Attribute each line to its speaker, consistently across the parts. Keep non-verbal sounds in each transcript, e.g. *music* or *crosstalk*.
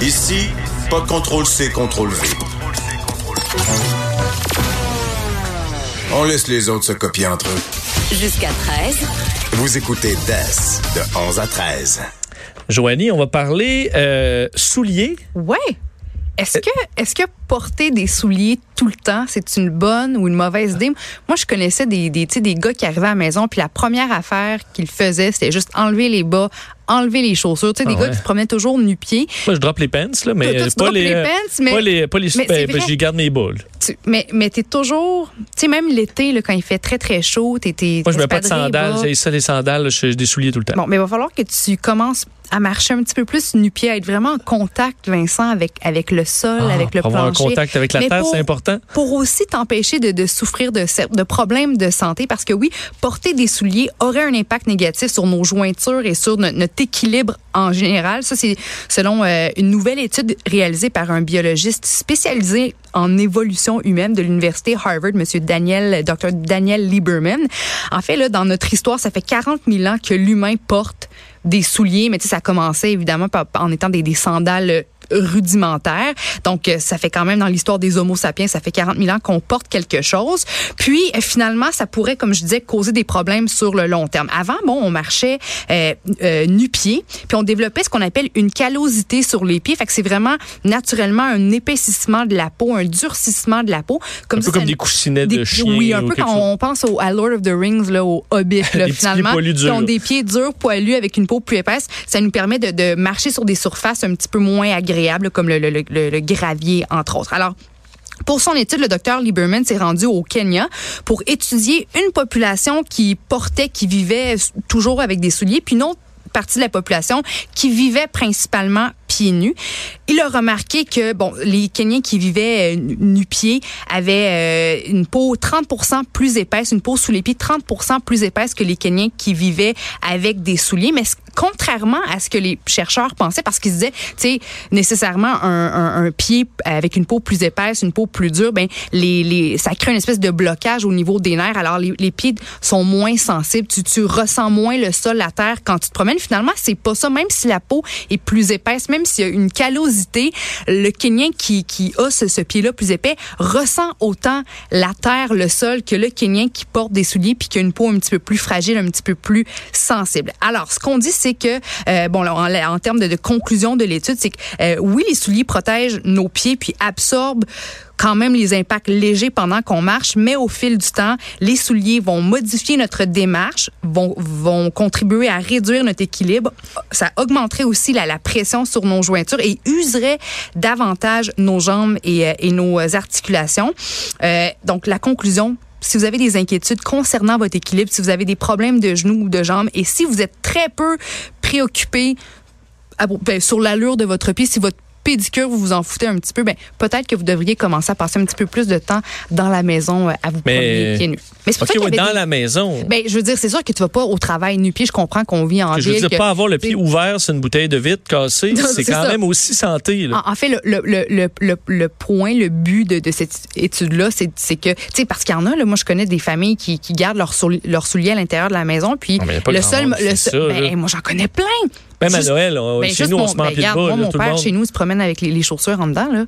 Speaker 1: Ici, pas de contrôle C, contrôle V. On laisse les autres se copier entre eux.
Speaker 2: Jusqu'à 13.
Speaker 1: Vous écoutez DES de 11 à 13.
Speaker 3: Joanie, on va parler euh, souliers.
Speaker 4: Ouais. Est-ce que, est-ce que porter des souliers tout le temps, c'est une bonne ou une mauvaise idée? Moi, je connaissais des, des, tu sais, des gars qui arrivaient à la maison, puis la première affaire qu'ils faisaient, c'était juste enlever les bas, enlever les chaussures. Tu sais, des
Speaker 3: Ah
Speaker 4: gars
Speaker 3: ouais.
Speaker 4: qui se promenaient toujours nu-pieds.
Speaker 3: Moi, je drop les pants, là, mais
Speaker 4: Toi, toi, tu
Speaker 3: pas, les,
Speaker 4: les pants, mais-
Speaker 3: pas les. Pas les
Speaker 4: mais
Speaker 3: ben, ben, j'y garde mes boules.
Speaker 4: Tu- mais mais t'es toujours, tu sais, même l'été, là, quand il fait très, très chaud, t'es, t'es
Speaker 3: Moi, je mets pas de sandales. J'ai ça, les sandales. là, J'ai des souliers tout le temps.
Speaker 4: Bon, mais il va falloir que tu commences à marcher un petit peu plus nu-pied, à être vraiment en contact, Vincent, avec, avec le sol,
Speaker 3: Ah,
Speaker 4: avec le
Speaker 3: pour avoir un
Speaker 4: plancher.
Speaker 3: contact avec la
Speaker 4: Mais
Speaker 3: terre,
Speaker 4: pour-
Speaker 3: c'est important.
Speaker 4: pour aussi t'empêcher de, de souffrir de, de problèmes de santé parce que oui, porter des souliers aurait un impact négatif sur nos jointures et sur no- notre équilibre en général. Ça, c'est selon euh, une nouvelle étude réalisée par un biologiste spécialisé en évolution humaine de l'université Harvard, Monsieur Daniel, Dr. Daniel Lieberman. En fait, là, dans notre histoire, ça fait 40 000 ans que l'humain porte des souliers, mais tu sais, ça a commencé évidemment en étant des, des sandales rudimentaires. Donc, euh, ça fait quand même dans l'histoire des Homo sapiens, ça fait 40 000 ans qu'on porte quelque chose. Puis, euh, finalement, ça pourrait, comme je disais, causer des problèmes sur le long terme. Avant, bon, on marchait euh, euh, nu-pied, puis on développait ce qu'on appelle une callosité sur les pieds. Fait que c'est vraiment naturellement un épaississement de la peau, un durcissement de la peau. Comme
Speaker 3: Un
Speaker 4: ça,
Speaker 3: peu comme des coussinets de
Speaker 4: des-
Speaker 3: chien.
Speaker 4: Oui, un peu quand
Speaker 3: chose.
Speaker 4: on pense au, à Lord of the Rings, là, au Hobbit, *laughs* là,
Speaker 3: Des petits pieds
Speaker 4: finalement. qui ont des pieds durs, poilus, avec une peau plus épaisse. Ça nous permet de, de marcher sur des surfaces un petit peu moins agréables, comme le, gravier, entre autres. Alors, pour son étude, le docteur Lieberman s'est rendu au Kenya pour étudier une population qui portait, qui vivait toujours avec des souliers, puis une autre partie de la population qui vivait principalement pieds nus. Il a remarqué que bon, les Kenyans qui vivaient euh, nu-pieds avaient euh, une peau 30% plus épaisse, une peau sous les pieds 30% plus épaisse que les Kenyans qui vivaient avec des souliers. Mais contrairement à ce que les chercheurs pensaient, parce qu'ils disaient, tu sais, nécessairement un, un, un pied avec une peau plus épaisse, une peau plus dure, ben les, les, ça crée une espèce de blocage au niveau des nerfs. Alors les, les pieds sont moins sensibles, tu, tu ressens moins le sol, la terre quand tu te promènes. Finalement, c'est pas ça. Même si la peau est plus épaisse, même s'il y a une callosité, le Kenyan qui, qui a ce, ce pied-là plus épais ressent autant la terre, le sol que le Kenyan qui porte des souliers puis qui a une peau un petit peu plus fragile, un petit peu plus sensible. Alors, ce qu'on dit, c'est que, euh, bon, en, termes de, conclusion de l'étude, c'est que euh, oui, les souliers protègent nos pieds puis absorbent quand même les impacts légers pendant qu'on marche, mais au fil du temps, les souliers vont modifier notre démarche, vont, vont contribuer à réduire notre équilibre. Ça augmenterait aussi la, pression sur nos jointures et userait davantage nos jambes et, euh, nos articulations. Donc, la conclusion, si vous avez des inquiétudes concernant votre équilibre, si vous avez des problèmes de genoux ou de jambes, et si vous êtes très peu préoccupé ben, sur l'allure de votre pied, si votre pédicure, vous vous en foutez un petit peu, ben, peut-être que vous devriez commencer à passer un petit peu plus de temps dans la maison euh, à vous promener pieds nus. Mais c'est pour
Speaker 3: OK,
Speaker 4: ça qu'il y
Speaker 3: ouais, dans
Speaker 4: des-
Speaker 3: la maison.
Speaker 4: Ben, je veux dire, c'est sûr que tu vas pas au travail nu-pied. Je comprends qu'on vit en
Speaker 3: Que je veux
Speaker 4: ville.
Speaker 3: dire,
Speaker 4: que-
Speaker 3: pas avoir le pied ouvert sur une bouteille de vitre cassée,
Speaker 4: Non,
Speaker 3: c'est quand
Speaker 4: ça.
Speaker 3: même aussi santé. là.
Speaker 4: En, en fait, le, le, le, le, point, le but de, de cette étude-là, c'est que, tu sais, parce qu'il y en a, là, moi, je connais des familles qui, qui gardent leurs leurs souliers à l'intérieur de la maison, puis
Speaker 3: pas
Speaker 4: le seul,
Speaker 3: monde
Speaker 4: le
Speaker 3: ça,
Speaker 4: ben, moi, j'en connais plein.
Speaker 3: Même à
Speaker 4: Juste-
Speaker 3: Noël, on-
Speaker 4: ben,
Speaker 3: chez nous, on
Speaker 4: mon-
Speaker 3: se met en
Speaker 4: ben,
Speaker 3: pied de bas,
Speaker 4: moi,
Speaker 3: là,
Speaker 4: mon
Speaker 3: tout le
Speaker 4: père,
Speaker 3: monde.
Speaker 4: chez nous, se promène avec les, les chaussures en dedans, là.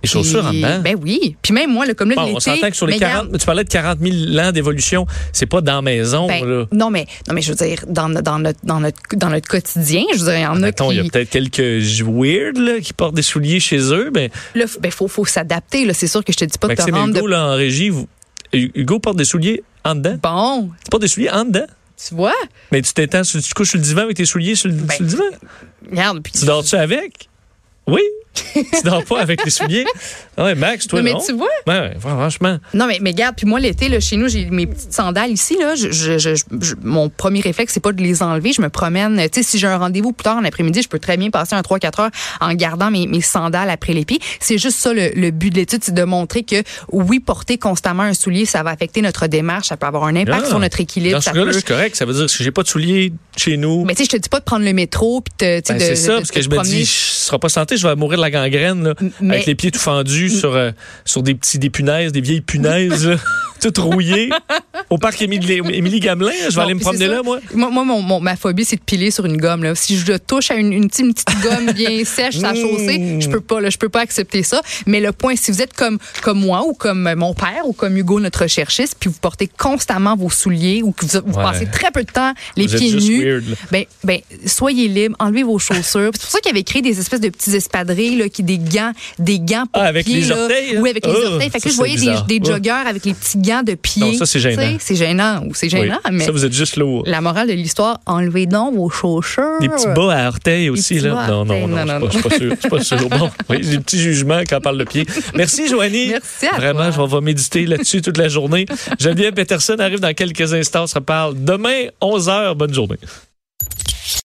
Speaker 3: Les chaussures en dedans?
Speaker 4: Ben oui. Puis même moi, là, comme là,
Speaker 3: Bon, on s'entend que sur les
Speaker 4: mais
Speaker 3: 40,
Speaker 4: regarde,
Speaker 3: tu parlais de 40 000 ans d'évolution, c'est pas dans la maison,
Speaker 4: ben,
Speaker 3: là.
Speaker 4: non, mais, non, mais je veux dire, dans, no- dans, notre, dans, notre, dans notre quotidien, je veux dire, il y en a
Speaker 3: Mettons, il y a
Speaker 4: qui...
Speaker 3: peut-être quelques weird, là, qui portent des souliers chez eux, ben,
Speaker 4: Là, ben, faut, faut s'adapter, là. C'est sûr que je te dis pas de te
Speaker 3: Maxime
Speaker 4: rendre
Speaker 3: Hugo,
Speaker 4: de...
Speaker 3: là, en régie, vous- Hugo porte des souliers en dedans?
Speaker 4: Bon,
Speaker 3: Tu portes des souliers en dedans?
Speaker 4: Tu vois?
Speaker 3: Mais tu t'étends, tu couches sur le divan avec tes souliers sur le,
Speaker 4: Ben,
Speaker 3: sur le divan?
Speaker 4: Regarde, puis
Speaker 3: Tu dors-tu avec? Oui. *laughs* tu dors pas avec les souliers? Ah ouais, Max, toi,
Speaker 4: Non, mais
Speaker 3: non?
Speaker 4: tu vois?
Speaker 3: Ouais, ouais, franchement.
Speaker 4: Non, mais, mais regarde, puis moi, l'été, là, chez nous, j'ai mes petites sandales ici. Là, je, je- je- je- mon premier réflexe, c'est pas de les enlever. Je me promène. Tu sais, si j'ai un rendez-vous plus tard en après-midi, je peux très bien passer un 3-4 heures en gardant mes, mes sandales après les pieds. C'est juste ça, le, le but de l'étude, c'est de montrer que, oui, porter constamment un soulier, ça va affecter notre démarche, ça peut avoir un impact
Speaker 3: Ah.
Speaker 4: sur notre équilibre.
Speaker 3: Dans ce
Speaker 4: ça
Speaker 3: cas-là,
Speaker 4: peut-
Speaker 3: c'est correct. Ça veut dire que si j'ai pas de souliers chez nous,
Speaker 4: Mais tu sais, je te dis pas de prendre le métro puis
Speaker 3: ben,
Speaker 4: de-
Speaker 3: c'est ça,
Speaker 4: de-
Speaker 3: parce
Speaker 4: de
Speaker 3: que je me dis, je serai pas santé, je vais mourir de la gangrène, là,
Speaker 4: mais-
Speaker 3: avec les pieds tout fendus sur, euh, sur des petits, des punaises, des vieilles punaises, *laughs* toutes rouillées. Au parc Émilie, Gamelin, je vais aller me promener
Speaker 4: ça.
Speaker 3: là, moi.
Speaker 4: Moi, moi, mon- mon- ma phobie, c'est de piler sur une gomme. Là. Si je touche à une, une, petite- une petite gomme bien *laughs* sèche, sa
Speaker 3: Mmh.
Speaker 4: chaussée, je peux pas, là, je peux pas accepter ça. Mais le point, si vous êtes comme, comme moi ou comme mon père ou comme Hugo, notre recherchiste, puis vous portez constamment vos souliers ou que vous, vous
Speaker 3: Ouais.
Speaker 4: passez très peu de temps les
Speaker 3: Vous
Speaker 4: pieds nus,
Speaker 3: weird,
Speaker 4: ben, ben, soyez libre, enlevez vos chaussures. C'est pour ça qu'il avait créé des espèces de petits espadrilles, là, qui des gants, des gants pour
Speaker 3: Ah, avec
Speaker 4: pieds,
Speaker 3: les orteils, là?
Speaker 4: Oui, avec les
Speaker 3: Oh,
Speaker 4: orteils. Fait que
Speaker 3: ça,
Speaker 4: là, je voyais des, des
Speaker 3: Oh.
Speaker 4: joggeurs avec les petits gants de pied.
Speaker 3: Non, ça, c'est gênant.
Speaker 4: C'est gênant ou c'est gênant,
Speaker 3: Oui.
Speaker 4: mais
Speaker 3: Ça, vous êtes juste lourd.
Speaker 4: la morale de l'histoire, enlevez donc vos chaussures.
Speaker 3: Des petits bas à orteils aussi, là. Non, non, non,
Speaker 4: non,
Speaker 3: je suis pas- je suis pas sûr. Je suis pas sûr. Bon, oui, j'ai des petits jugements quand on parle de pied. Merci, Joanie.
Speaker 4: Merci à
Speaker 3: Vraiment,
Speaker 4: toi.
Speaker 3: je vais méditer là-dessus toute la journée. Geneviève Peterson arrive dans quelques instants. On se reparle demain, 11h. Bonne journée.